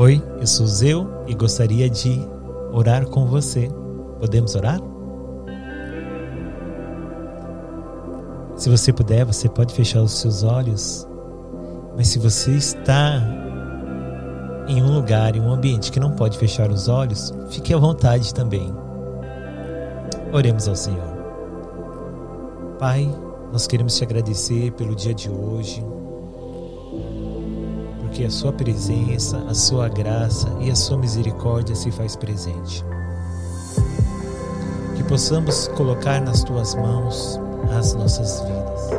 Oi, eu sou Zeu e gostaria de orar com você. Podemos orar? Se você puder, você pode fechar os seus olhos. Mas se você está em um lugar, em um ambiente que não pode fechar os olhos, fique à vontade também. Oremos ao Senhor. Pai, nós queremos te agradecer pelo dia de hoje, porque a Sua presença, a Sua graça e a Sua misericórdia se faz presente. Que possamos colocar nas Tuas mãos as nossas vidas,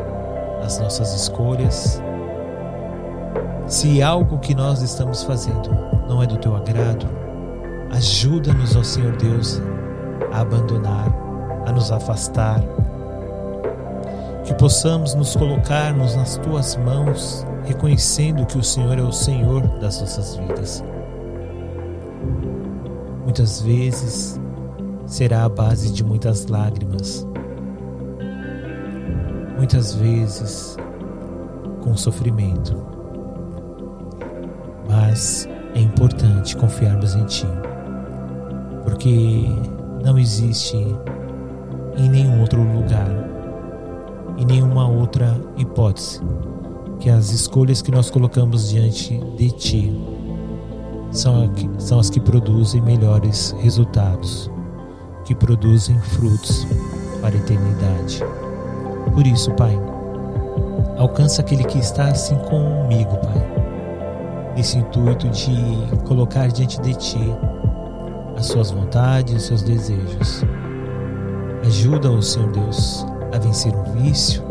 as nossas escolhas. Se algo que nós estamos fazendo não é do Teu agrado, ajuda-nos, ó Senhor Deus, a abandonar, a nos afastar que possamos nos colocarmos nas tuas mãos, reconhecendo que o Senhor é o Senhor das nossas vidas. Muitas vezes será a base de muitas lágrimas, muitas vezes com sofrimento, mas é importante confiarmos em Ti, porque não existe em nenhum outro lugar e nenhuma outra hipótese, que as escolhas que nós colocamos diante de Ti são, são as que produzem melhores resultados, que produzem frutos para a eternidade. Por isso, Pai, alcança aquele que está assim comigo, Pai, nesse intuito de colocar diante de Ti as suas vontades, os seus desejos. Ajuda-o, Senhor Deus, a vencer um vício,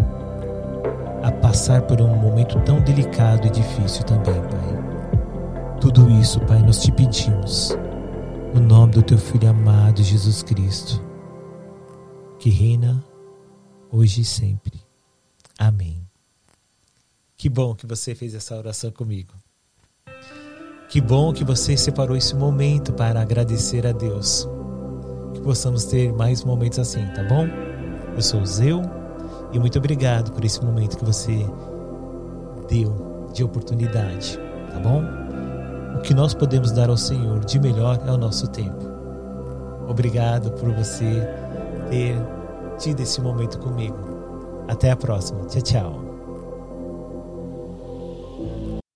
a passar por um momento tão delicado e difícil também, Pai. Tudo isso, Pai, nós te pedimos, no nome do Teu Filho amado Jesus Cristo, que reina hoje e sempre. Amém. Que bom que você fez essa oração comigo. Que bom que você separou esse momento para agradecer a Deus. Que possamos ter mais momentos assim, tá bom? Eu sou o Zeu e muito obrigado por esse momento que você deu de oportunidade, tá bom? O que nós podemos dar ao Senhor de melhor é o nosso tempo. Obrigado por você ter tido esse momento comigo. Até a próxima. Tchau, tchau.